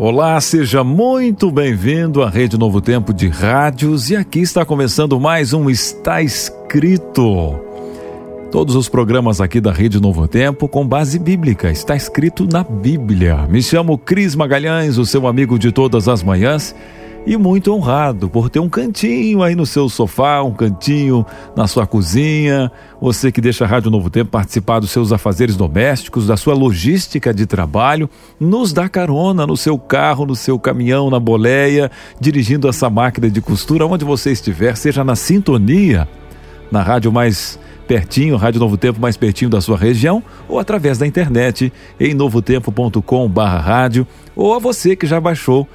Olá, seja muito bem-vindo à Rede Novo Tempo de Rádios e aqui está começando mais um Está Escrito. Todos os programas aqui da Rede Novo Tempo com base bíblica, está escrito na Bíblia. Me chamo Cris Magalhães, o seu amigo de todas as manhãs e muito honrado por ter um cantinho aí no seu sofá, um cantinho na sua cozinha. Você que deixa a Rádio Novo Tempo participar dos seus afazeres domésticos, da sua logística de trabalho, nos dá carona no seu carro, no seu caminhão, na boleia, dirigindo essa máquina de costura, onde você estiver, seja na sintonia, na rádio mais pertinho, Rádio Novo Tempo mais pertinho da sua região, ou através da internet em novotempo.com/rádio, ou a você que já baixou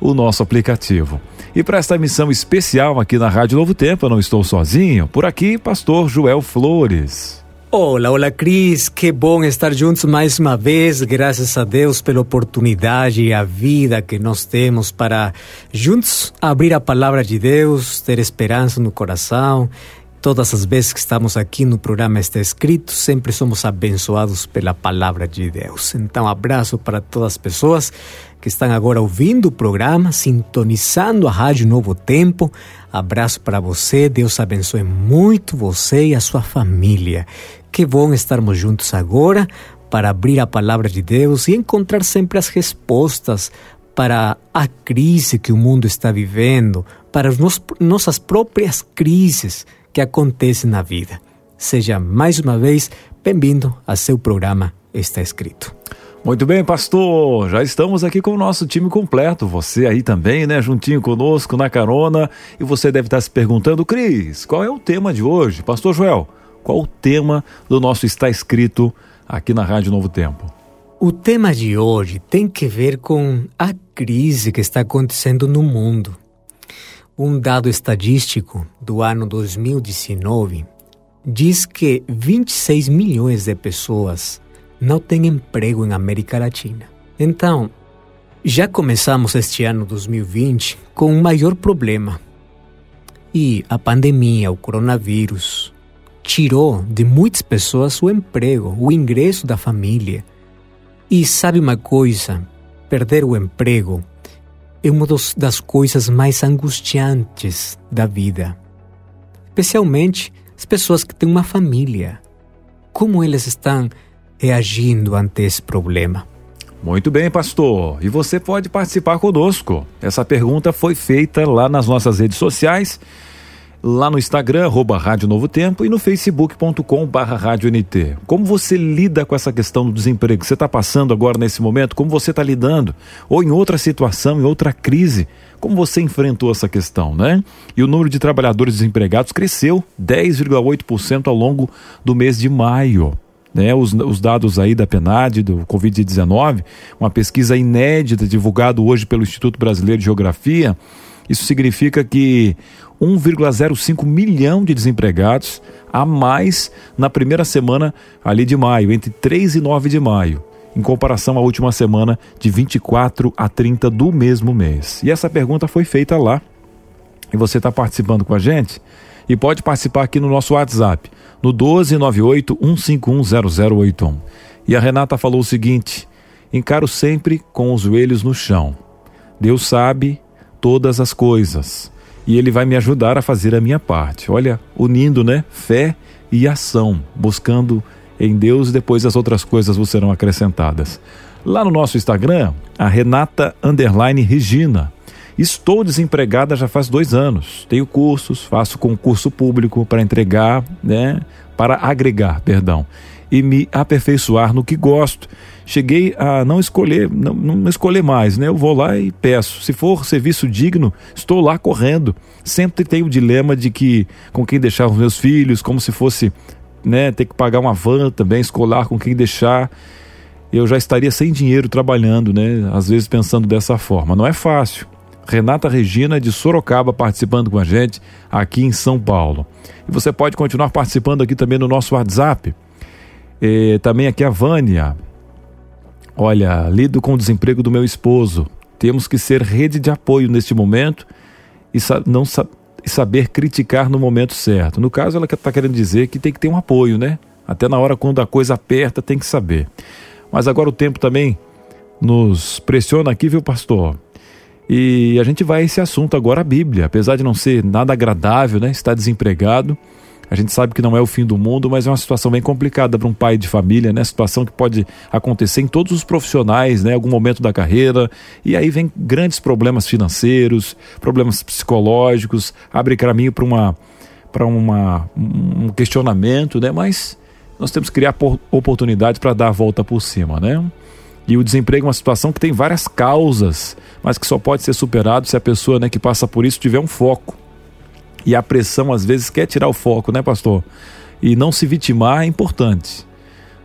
o nosso aplicativo. E para esta missão especial aqui na Rádio Novo Tempo, eu não estou sozinho. Por aqui, pastor Joel Flores. Olá, olá, Cris. Que bom estar juntos mais uma vez. Graças a Deus pela oportunidade e a vida que nós temos para juntos abrir a palavra de Deus, ter esperança no coração Todas as vezes que estamos aqui no programa Está Escrito, sempre somos abençoados pela palavra de Deus. Então, abraço para todas as pessoas que estão agora ouvindo o programa, sintonizando a Rádio Novo Tempo. Abraço para você, Deus abençoe muito você e a sua família. Que bom estarmos juntos agora para abrir a palavra de Deus e encontrar sempre as respostas para a crise que o mundo está vivendo, para as nossas próprias crises que acontece na vida. Seja mais uma vez bem-vindo a seu programa Está Escrito. Muito bem, pastor. Já estamos aqui com o nosso time completo. Você aí também, né? Juntinho conosco na carona. E você deve estar se perguntando, Cris, qual é o tema de hoje? Pastor Joel, qual o tema do nosso Está Escrito aqui na Rádio Novo Tempo? O tema de hoje tem que ver com a crise que está acontecendo no mundo. Um dado estadístico do ano 2019 diz que 26 milhões de pessoas não têm emprego em América Latina. Então, já começamos este ano 2020 com um maior problema. E a pandemia, o coronavírus, tirou de muitas pessoas o emprego, o ingresso da família. E sabe uma coisa? Perder o emprego é uma das coisas mais angustiantes da vida. Especialmente as pessoas que têm uma família. Como eles estão reagindo ante esse problema? Muito bem, pastor. E você pode participar conosco. Essa pergunta foi feita lá nas nossas redes sociais lá no Instagram, arroba Rádio Novo Tempo, e no facebook.com barra NT. Como você lida com essa questão do desemprego? Você está passando agora nesse momento? Como você está lidando? Ou em outra situação, em outra crise? Como você enfrentou essa questão, né? E o número de trabalhadores desempregados cresceu 10,8% ao longo do mês de maio. Né, os, os, dados aí da PNAD, do Covid-19, uma pesquisa inédita divulgada hoje pelo Instituto Brasileiro de Geografia, isso significa que 1,05 milhão de desempregados a mais na primeira semana ali de maio, entre 3 e 9 de maio, em comparação à última semana de 24 a 30 do mesmo mês. E essa pergunta foi feita lá. E você está participando com a gente? E pode participar aqui no nosso WhatsApp, no 1298 151 0081. E a Renata falou o seguinte: encaro sempre com os joelhos no chão. Deus sabe todas as coisas e ele vai me ajudar a fazer a minha parte. Olha, unindo, né? Fé e ação, buscando em Deus depois as outras coisas vos serão acrescentadas. Lá no nosso Instagram, a Renata Underline Regina. Estou desempregada já faz dois anos. Tenho cursos, faço concurso público para entregar, né? Para agregar, perdão, e me aperfeiçoar no que gosto cheguei a não escolher, não, não escolher mais, né? Eu vou lá e peço. Se for serviço digno, estou lá correndo. Sempre tenho o dilema de que com quem deixar os meus filhos, como se fosse, né, ter que pagar uma van também escolar com quem deixar. eu já estaria sem dinheiro trabalhando, né? Às vezes pensando dessa forma. Não é fácil. Renata Regina de Sorocaba participando com a gente aqui em São Paulo. E você pode continuar participando aqui também no nosso WhatsApp. E também aqui a Vânia. Olha, lido com o desemprego do meu esposo. Temos que ser rede de apoio neste momento e não sa saber criticar no momento certo. No caso, ela está querendo dizer que tem que ter um apoio, né? Até na hora quando a coisa aperta, tem que saber. Mas agora o tempo também nos pressiona aqui, viu, pastor? E a gente vai a esse assunto agora, a Bíblia. Apesar de não ser nada agradável, né? Estar desempregado. A gente sabe que não é o fim do mundo, mas é uma situação bem complicada para um pai de família, né? Situação que pode acontecer em todos os profissionais, né? Algum momento da carreira. E aí vem grandes problemas financeiros, problemas psicológicos, abre caminho para uma para uma um questionamento, né? Mas nós temos que criar oportunidades para dar a volta por cima, né? E o desemprego é uma situação que tem várias causas, mas que só pode ser superado se a pessoa né, que passa por isso tiver um foco. E a pressão, às vezes, quer tirar o foco, né, pastor? E não se vitimar é importante.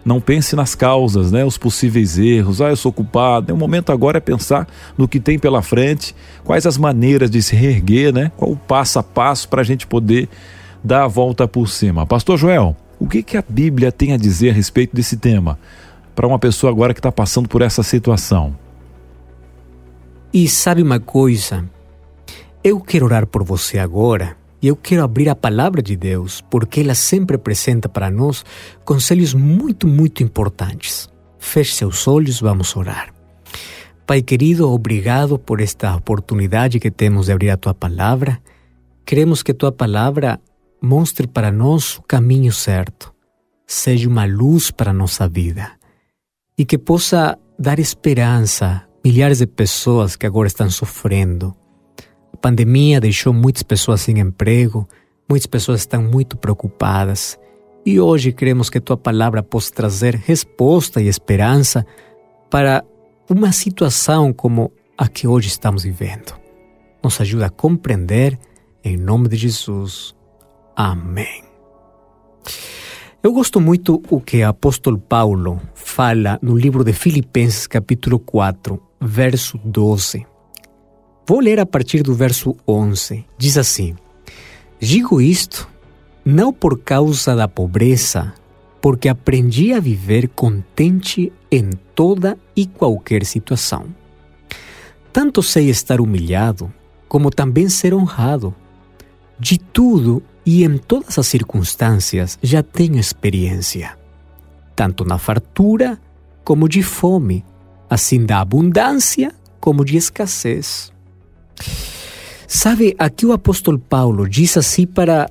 Não pense nas causas, né, os possíveis erros. Ah, eu sou culpado. O momento agora é pensar no que tem pela frente, quais as maneiras de se reerguer, né? Qual o passo a passo para a gente poder dar a volta por cima. Pastor Joel, o que, que a Bíblia tem a dizer a respeito desse tema? para uma pessoa agora que está passando por essa situação. E sabe uma coisa? Eu quero orar por você agora e eu quero abrir a palavra de Deus, porque ela sempre apresenta para nós conselhos muito, muito importantes. Feche seus olhos, vamos orar. Pai querido, obrigado por esta oportunidade que temos de abrir a tua palavra. Queremos que tua palavra mostre para nós o caminho certo, seja uma luz para a nossa vida e que possa dar esperança a milhares de pessoas que agora estão sofrendo. A pandemia deixou muitas pessoas sem emprego, muitas pessoas estão muito preocupadas. E hoje queremos que tua palavra possa trazer resposta e esperança para uma situação como a que hoje estamos vivendo. Nos ajuda a compreender, em nome de Jesus. Amém. Eu gosto muito o que o apóstolo Paulo fala no livro de Filipenses, capítulo 4, verso 12. Vou ler a partir do verso 11. Diz assim: Digo isto não por causa da pobreza, porque aprendi a viver contente em toda e qualquer situação. Tanto sei estar humilhado, como também ser honrado. De tudo e em todas as circunstâncias já tenho experiência, tanto na fartura como de fome, assim da abundância como de escassez. Sabe, aqui o apóstolo Paulo diz assim para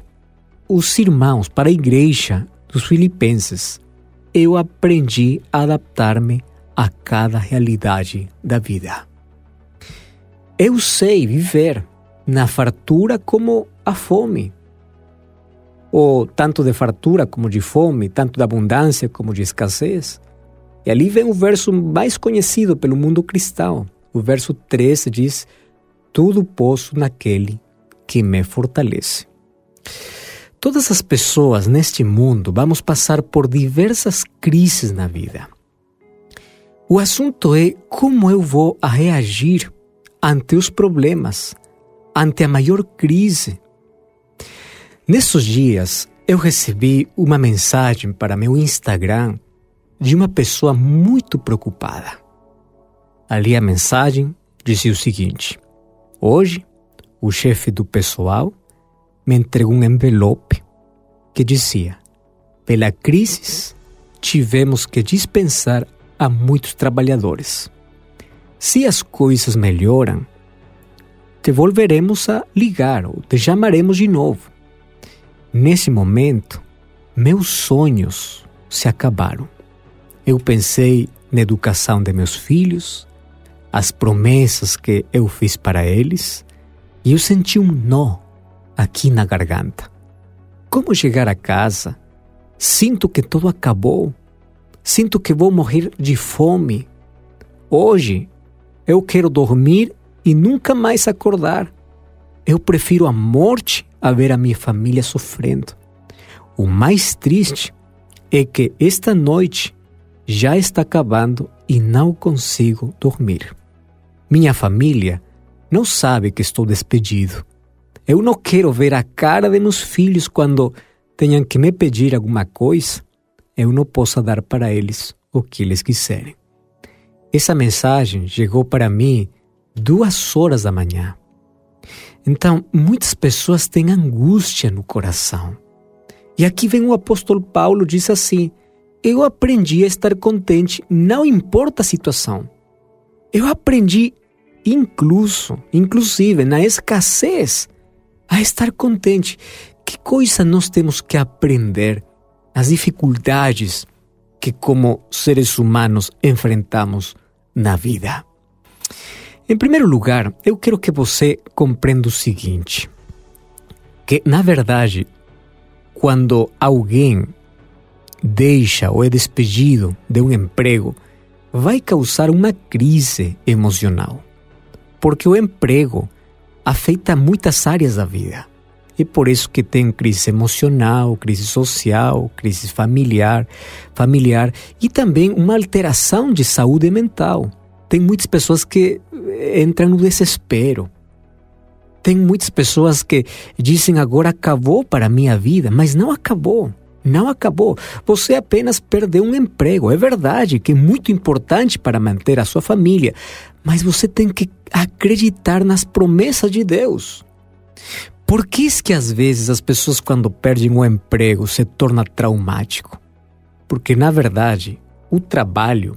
os irmãos, para a igreja dos filipenses: Eu aprendi a adaptar-me a cada realidade da vida. Eu sei viver na fartura como a fome, ou tanto de fartura como de fome, tanto de abundância como de escassez. E ali vem o verso mais conhecido pelo mundo cristão. O verso 13 diz: Tudo posso naquele que me fortalece. Todas as pessoas neste mundo vamos passar por diversas crises na vida. O assunto é como eu vou reagir ante os problemas, ante a maior crise, Nesses dias, eu recebi uma mensagem para meu Instagram de uma pessoa muito preocupada. Ali a mensagem dizia o seguinte: Hoje, o chefe do pessoal me entregou um envelope que dizia: Pela crise, tivemos que dispensar a muitos trabalhadores. Se as coisas melhoram, te volveremos a ligar ou te chamaremos de novo. Nesse momento, meus sonhos se acabaram. Eu pensei na educação de meus filhos, as promessas que eu fiz para eles, e eu senti um nó aqui na garganta. Como chegar a casa? Sinto que tudo acabou. Sinto que vou morrer de fome. Hoje eu quero dormir e nunca mais acordar. Eu prefiro a morte a ver a minha família sofrendo. O mais triste é que esta noite já está acabando e não consigo dormir. Minha família não sabe que estou despedido. Eu não quero ver a cara de meus filhos quando tenham que me pedir alguma coisa. Eu não posso dar para eles o que eles quiserem. Essa mensagem chegou para mim duas horas da manhã. Então, muitas pessoas têm angústia no coração. E aqui vem o apóstolo Paulo, diz assim: Eu aprendi a estar contente, não importa a situação. Eu aprendi, incluso, inclusive na escassez, a estar contente. Que coisa nós temos que aprender? As dificuldades que, como seres humanos, enfrentamos na vida. Em primeiro lugar, eu quero que você compreenda o seguinte: que, na verdade, quando alguém deixa ou é despedido de um emprego, vai causar uma crise emocional. Porque o emprego afeta muitas áreas da vida. E por isso que tem crise emocional, crise social, crise familiar, familiar e também uma alteração de saúde mental. Tem muitas pessoas que entram no desespero. Tem muitas pessoas que dizem agora acabou para a minha vida, mas não acabou. Não acabou. Você apenas perdeu um emprego. É verdade que é muito importante para manter a sua família, mas você tem que acreditar nas promessas de Deus. Por que é que às vezes as pessoas quando perdem o emprego se torna traumático? Porque na verdade, o trabalho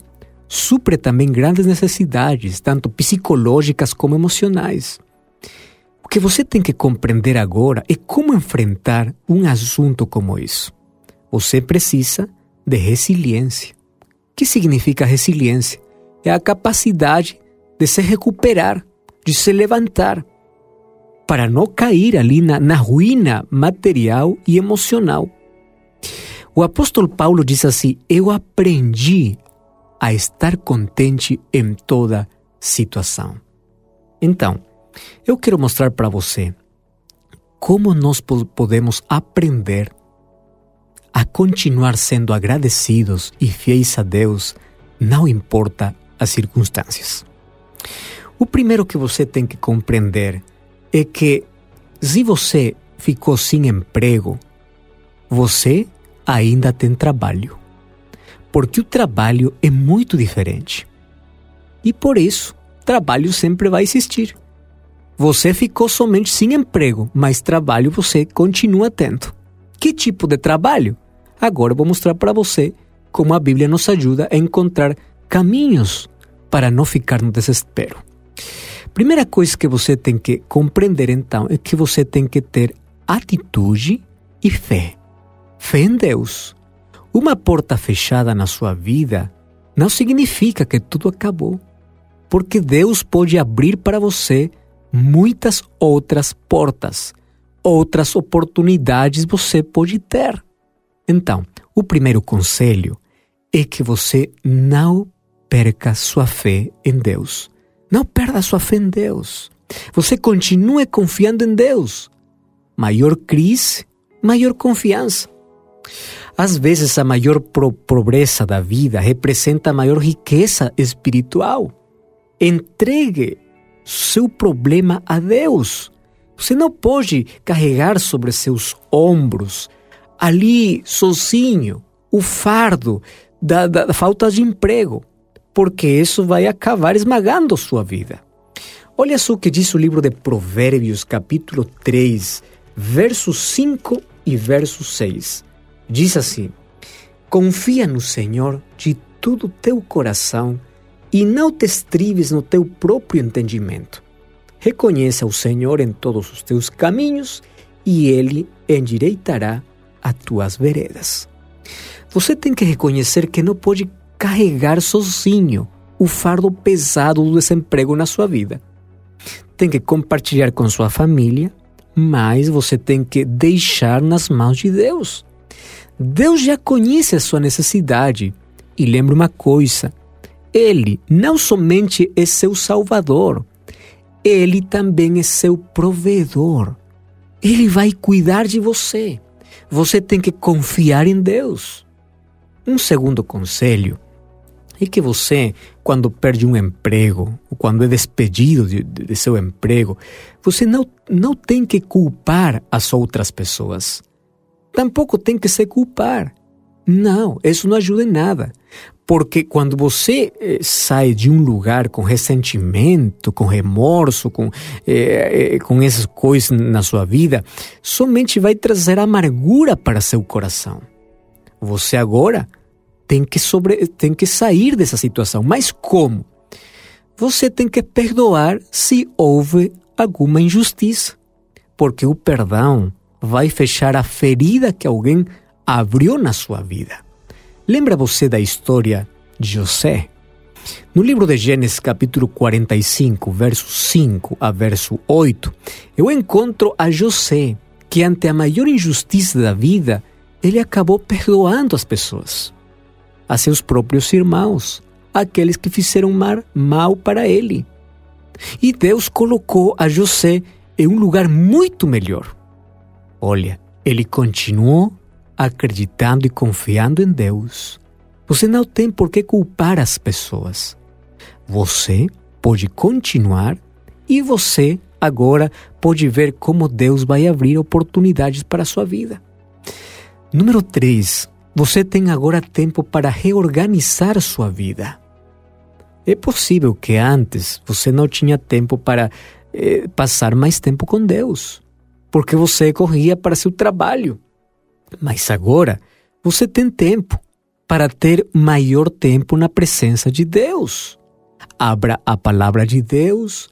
supre também grandes necessidades, tanto psicológicas como emocionais. O que você tem que compreender agora é como enfrentar um assunto como isso. Você precisa de resiliência. O que significa resiliência? É a capacidade de se recuperar, de se levantar, para não cair ali na, na ruína material e emocional. O apóstolo Paulo diz assim: Eu aprendi a estar contente em toda situação. Então, eu quero mostrar para você como nós podemos aprender a continuar sendo agradecidos e fiéis a Deus, não importa as circunstâncias. O primeiro que você tem que compreender é que se você ficou sem emprego, você ainda tem trabalho. Porque o trabalho é muito diferente. E por isso, trabalho sempre vai existir. Você ficou somente sem emprego, mas trabalho você continua tendo. Que tipo de trabalho? Agora vou mostrar para você como a Bíblia nos ajuda a encontrar caminhos para não ficar no desespero. Primeira coisa que você tem que compreender então é que você tem que ter atitude e fé. Fé em Deus. Uma porta fechada na sua vida não significa que tudo acabou, porque Deus pode abrir para você muitas outras portas, outras oportunidades você pode ter. Então, o primeiro conselho é que você não perca sua fé em Deus. Não perda sua fé em Deus. Você continue confiando em Deus. Maior crise, maior confiança. Às vezes, a maior pobreza da vida representa a maior riqueza espiritual. Entregue seu problema a Deus. Você não pode carregar sobre seus ombros, ali sozinho, o fardo da, da, da falta de emprego, porque isso vai acabar esmagando sua vida. Olha só o que diz o livro de Provérbios, capítulo 3, versos 5 e verso 6. Diz assim: Confia no Senhor de todo o teu coração e não te estribes no teu próprio entendimento. Reconheça o Senhor em todos os teus caminhos e Ele endireitará as tuas veredas. Você tem que reconhecer que não pode carregar sozinho o fardo pesado do desemprego na sua vida. Tem que compartilhar com sua família, mas você tem que deixar nas mãos de Deus. Deus já conhece a sua necessidade. E lembre uma coisa: ele não somente é seu Salvador, ele também é seu provedor. Ele vai cuidar de você. Você tem que confiar em Deus. Um segundo conselho é que você, quando perde um emprego, ou quando é despedido de, de, seu emprego, você não, não tem que culpar as outras pessoas. Tampouco tem que se culpar. Não, isso não ajuda em nada. Porque quando você eh, sai de um lugar com ressentimento, com remorso, com, eh, eh, com essas coisas na sua vida, somente vai trazer amargura para seu coração. Você agora tem que, sobre, tem que sair dessa situação. Mas como? Você tem que perdoar se houve alguma injustiça. Porque o perdão vai fechar a ferida que alguém abriu na sua vida. Lembra você da história de José? No livro de Gênesis, capítulo 45, verso 5 a verso 8, eu encontro a José, que ante a maior injustiça da vida, ele acabou perdoando as pessoas a seus próprios irmãos, aqueles que fizeram mal para ele. E Deus colocou a José em um lugar muito melhor. Olha, ele continuou acreditando e confiando em Deus. Você não tem por que culpar as pessoas. Você pode continuar e você agora pode ver como Deus vai abrir oportunidades para a sua vida. Número 3. Você tem agora tempo para reorganizar sua vida. É possível que antes você não tinha tempo para eh, passar mais tempo com Deus, porque você corria para seu trabalho. Mas agora você tem tempo para ter maior tempo na presença de Deus. Abra a palavra de Deus,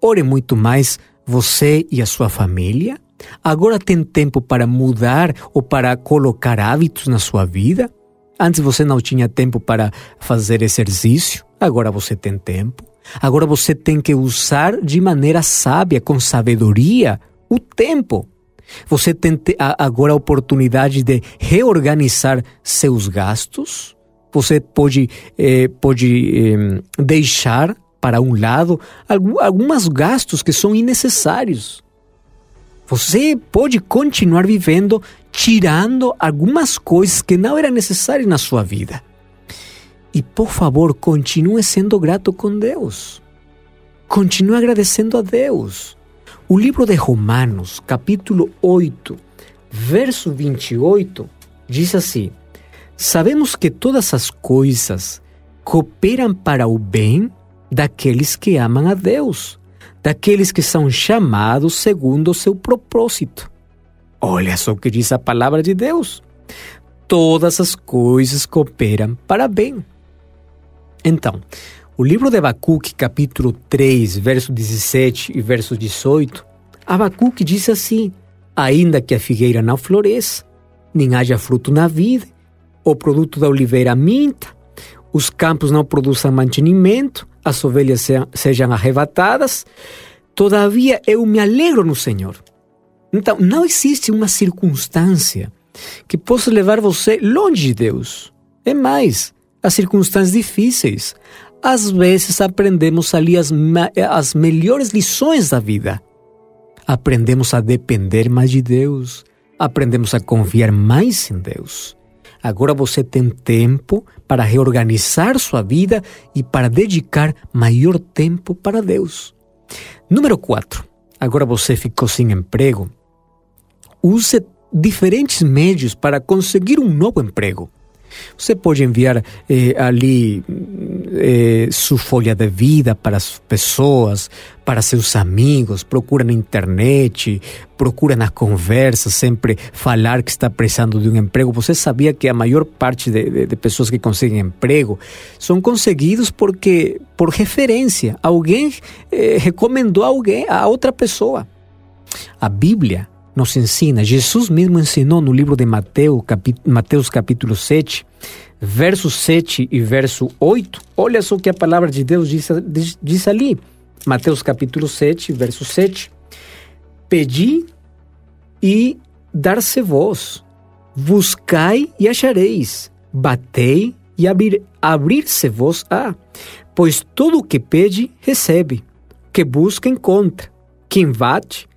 ore muito mais você e a sua família Agora tem tempo para mudar ou para colocar hábitos na sua vida? Antes você não tinha tempo para fazer exercício, agora você tem tempo. Agora você tem que usar de maneira sábia, com sabedoria, o tempo. Você tem agora a oportunidade de reorganizar seus gastos. Você pode, eh, pode eh, deixar para um lado alguns gastos que são innecessários. Você pode continuar vivendo tirando algumas coisas que não eram necessárias na sua vida. E por favor, continue sendo grato com Deus. Continue agradecendo a Deus. O livro de Romanos, capítulo 8, verso 28, diz assim: Sabemos que todas as coisas cooperam para o bem daqueles que amam a Deus daqueles que são chamados segundo o seu propósito. Olha só o que diz a palavra de Deus. Todas as coisas cooperam para bem. Então, o livro de Abacuque, capítulo 3, verso 17 e verso 18, Abacuque diz assim: Ainda que a figueira não floresça, nem haja fruto na vida, o produto da oliveira minta, os campos não produzam mantenimento, as ovelhas sejam arrebatadas, todavia eu me alegro no Senhor. Então, não existe uma circunstância que possa levar você longe de Deus. É mais, as circunstâncias difíceis. Às vezes aprendemos ali as, as melhores lições da vida. Aprendemos a depender mais de Deus. Aprendemos a confiar mais em Deus. Agora você tem tempo para reorganizar sua vida e para dedicar maior tempo para Deus. Número 4. Agora você ficou sem emprego. Use diferentes meios para conseguir um novo emprego. Você pode enviar eh, ali eh, sua folha de vida para as pessoas, para seus amigos, procura na internet, procura na conversa, sempre falar que está precisando de um emprego. Você sabia que a maior parte de, de, de pessoas que conseguem emprego são conseguidos porque por referência, alguém eh, recomendou alguém a outra pessoa. A Bíblia nos ensina, Jesus mesmo ensinou no livro de Mateus, Mateus capítulo 7, verso 7 e verso 8. Olha só o que a palavra de Deus diz, diz, diz ali. Mateus capítulo 7, verso 7. Pedi e dar-se vos, buscai e achareis, batei e abrir, abrir-se vos a, pois todo o que pede, recebe, que busca, encontra, quem bate,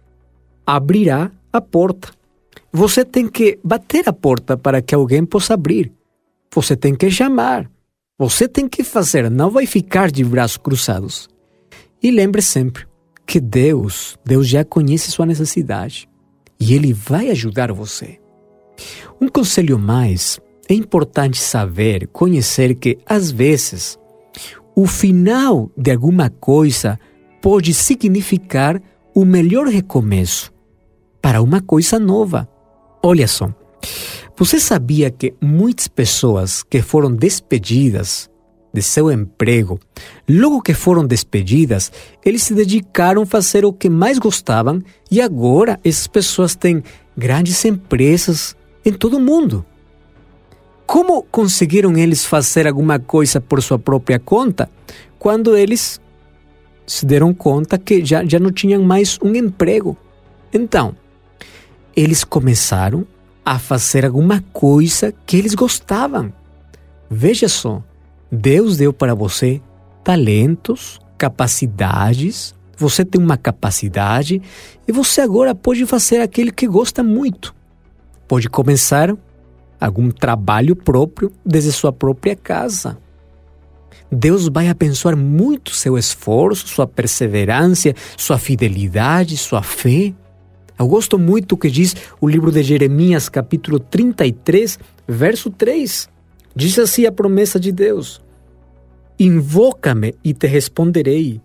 abrirá a porta. Você tem que bater a porta para que alguém possa abrir. Você tem que chamar. Você tem que fazer, não vai ficar de braços cruzados. E lembre sempre que Deus, Deus já conhece sua necessidade e Ele vai ajudar você. Um conselho mais, é importante saber, conhecer que às vezes o final de alguma coisa pode significar o melhor recomeço para uma coisa nova. Olha só, você sabia que muitas pessoas que foram despedidas de seu emprego, logo que foram despedidas, eles se dedicaram a fazer o que mais gostavam e agora essas pessoas têm grandes empresas em todo o mundo. Como conseguiram eles fazer alguma coisa por sua própria conta quando eles se deram conta que já, já não tinham mais um emprego? Então, eles começaram a fazer alguma coisa que eles gostavam. Veja só, Deus deu para você talentos, capacidades, você tem uma capacidade e você agora pode fazer aquilo que gosta muito. Pode começar algum trabalho próprio desde sua própria casa. Deus vai abençoar muito seu esforço, sua perseverança, sua fidelidade, sua fé. Eu gosto muito que diz o livro de Jeremias, capítulo 33, verso 3. Diz assim a promessa de Deus: Invoca-me e te responderei.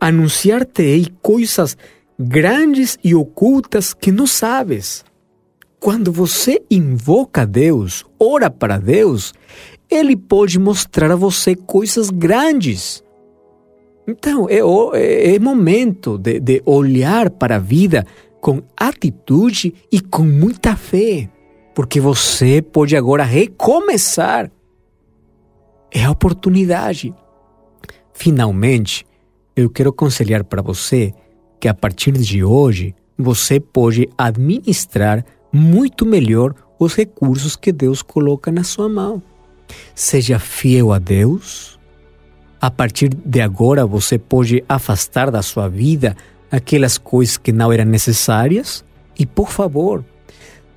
Anunciar-te-ei coisas grandes e ocultas que não sabes. Quando você invoca Deus, ora para Deus, Ele pode mostrar a você coisas grandes. Então, é, é, é momento de, de olhar para a vida com atitude e com muita fé, porque você pode agora recomeçar. É a oportunidade. Finalmente, eu quero aconselhar para você que a partir de hoje você pode administrar muito melhor os recursos que Deus coloca na sua mão. Seja fiel a Deus. A partir de agora, você pode afastar da sua vida aquelas coisas que não eram necessárias. E, por favor,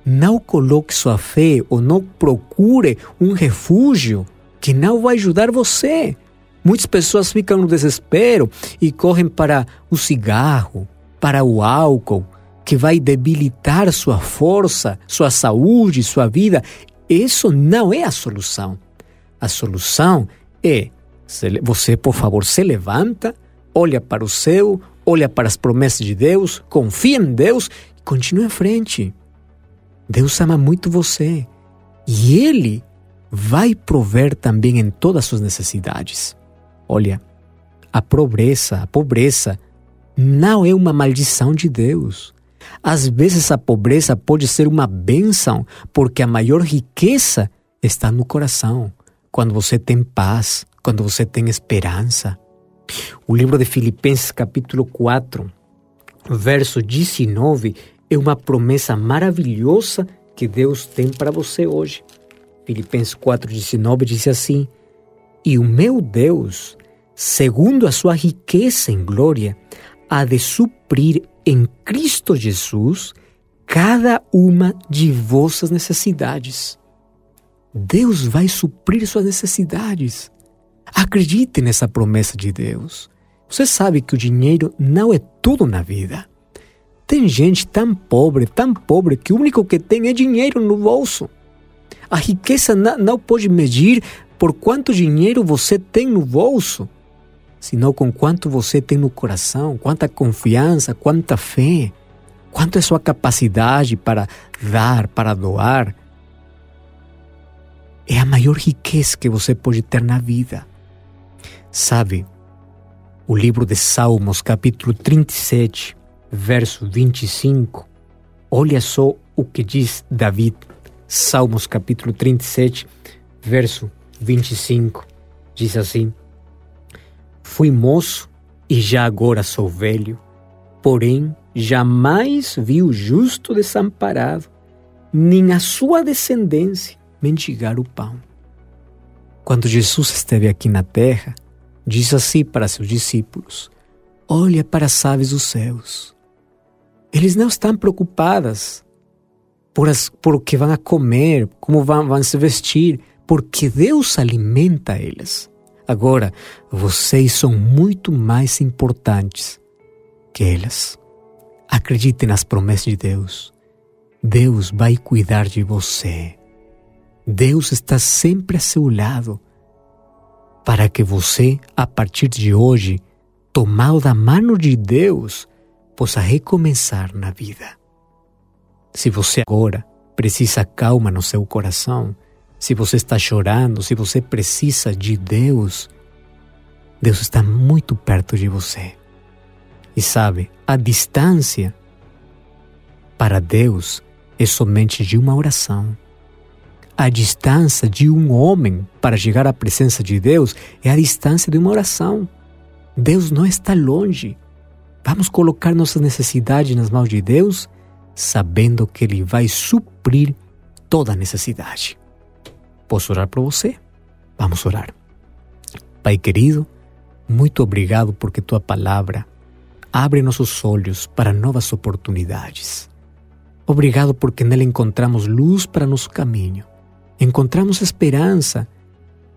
não coloque sua fé ou não procure um refúgio que não vai ajudar você. Muitas pessoas ficam no desespero e correm para o cigarro, para o álcool, que vai debilitar sua força, sua saúde, sua vida. Isso não é a solução. A solução é você, por favor, se levanta, olha para o céu, olha para as promessas de Deus, confia em Deus e continue em frente. Deus ama muito você e Ele vai prover também em todas as suas necessidades. Olha, a pobreza, a pobreza não é uma maldição de Deus. Às vezes a pobreza pode ser uma bênção, porque a maior riqueza está no coração, quando você tem paz, quando você tem esperança. O livro de Filipenses, capítulo 4, verso 19, é uma promessa maravilhosa que Deus tem para você hoje. Filipenses 4,19 diz assim: E o meu Deus, segundo a sua riqueza em glória, há de suprir em Cristo Jesus cada uma de vossas necessidades. Deus vai suprir suas necessidades. Acredite nessa promessa de Deus. Você sabe que o dinheiro não é tudo na vida. Tem gente tão pobre, tão pobre, que o único que tem é dinheiro no bolso. A riqueza não pode medir por quanto dinheiro você tem no bolso senão com quanto você tem no coração, quanta confiança, quanta fé, quanto é sua capacidade para dar, para doar. É a maior riqueza que você pode ter na vida. Sabe, o livro de Salmos, capítulo 37, verso 25, olha só o que diz David. Salmos, capítulo 37, verso 25, diz assim: Fui moço e já agora sou velho, porém jamais vi o justo desamparado, nem a sua descendência mendigar o pão. Quando Jesus esteve aqui na terra, disse assim para seus discípulos: Olha para as aves dos céus. Eles não estão preocupadas por, as, por o que vão comer, como vão, vão se vestir, porque Deus alimenta elas. Agora, vocês são muito mais importantes que elas. Acredite nas promessas de Deus. Deus vai cuidar de você. Deus está sempre a seu lado para que você, a partir de hoje, tomado da mão de Deus, possa recomeçar na vida. Se você agora precisa calma no seu coração, se você está chorando, se você precisa de Deus, Deus está muito perto de você. E sabe, a distância para Deus é somente de uma oração. A distância de um homem para chegar à presença de Deus é a distância de uma oração. Deus não está longe. Vamos colocar nossas necessidades nas mãos de Deus, sabendo que Ele vai suprir toda necessidade. Posso orar por você? Vamos orar. Pai querido, muito obrigado porque tua palavra abre nossos olhos para novas oportunidades. Obrigado porque nela encontramos luz para nosso caminho, encontramos esperança,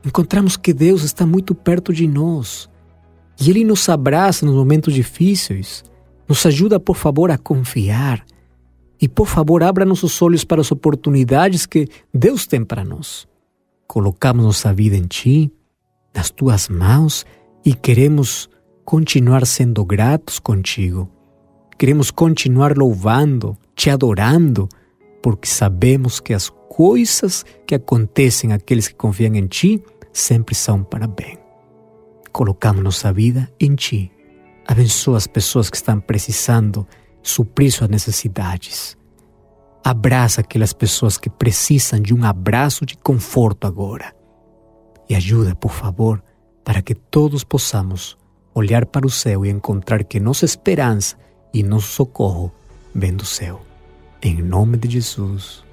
encontramos que Deus está muito perto de nós. E Ele nos abraça nos momentos difíceis, nos ajuda, por favor, a confiar. E, por favor, abra nossos olhos para as oportunidades que Deus tem para nós. Colocamos nossa vida em Ti, nas Tuas mãos e queremos continuar sendo gratos contigo. Queremos continuar louvando, te adorando, porque sabemos que as coisas que acontecem àqueles que confiam em Ti sempre são para bem. Colocamos nossa vida em Ti. Abençoa as pessoas que estão precisando suprir suas necessidades. Abraça aquelas pessoas que precisam de um abraço de conforto agora. E ajuda, por favor, para que todos possamos olhar para o céu e encontrar que nossa esperança e nosso socorro vem do céu. Em nome de Jesus.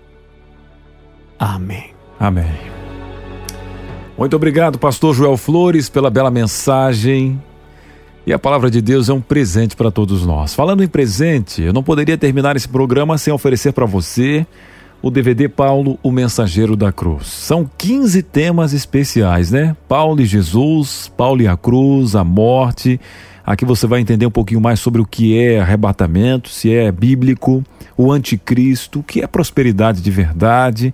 Amém. Amém. Muito obrigado, pastor Joel Flores, pela bela mensagem. E a palavra de Deus é um presente para todos nós. Falando em presente, eu não poderia terminar esse programa sem oferecer para você o DVD Paulo, o Mensageiro da Cruz. São 15 temas especiais, né? Paulo e Jesus, Paulo e a cruz, a morte. Aqui você vai entender um pouquinho mais sobre o que é arrebatamento, se é bíblico, o anticristo, o que é prosperidade de verdade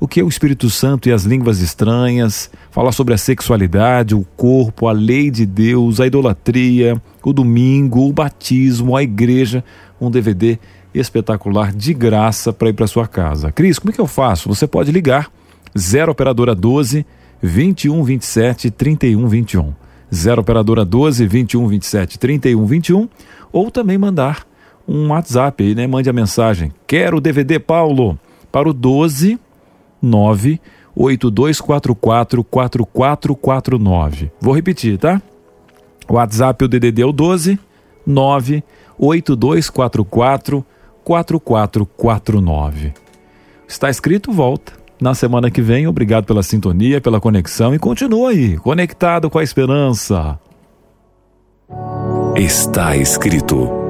o que é o Espírito Santo e as línguas estranhas, falar sobre a sexualidade, o corpo, a lei de Deus, a idolatria, o domingo, o batismo, a igreja, um DVD espetacular de graça para ir para sua casa. Cris, como é que eu faço? Você pode ligar 0 operadora 12 21 27 31 21. 0 operadora 12 21 27 31 21 ou também mandar um WhatsApp aí, né? Mande a mensagem: "Quero o DVD Paulo" para o 12 98244 4449. Vou repetir, tá? O WhatsApp o DDD é o 12 98244 4449. Está escrito, volta. Na semana que vem, obrigado pela sintonia, pela conexão e continua aí, conectado com a esperança. Está escrito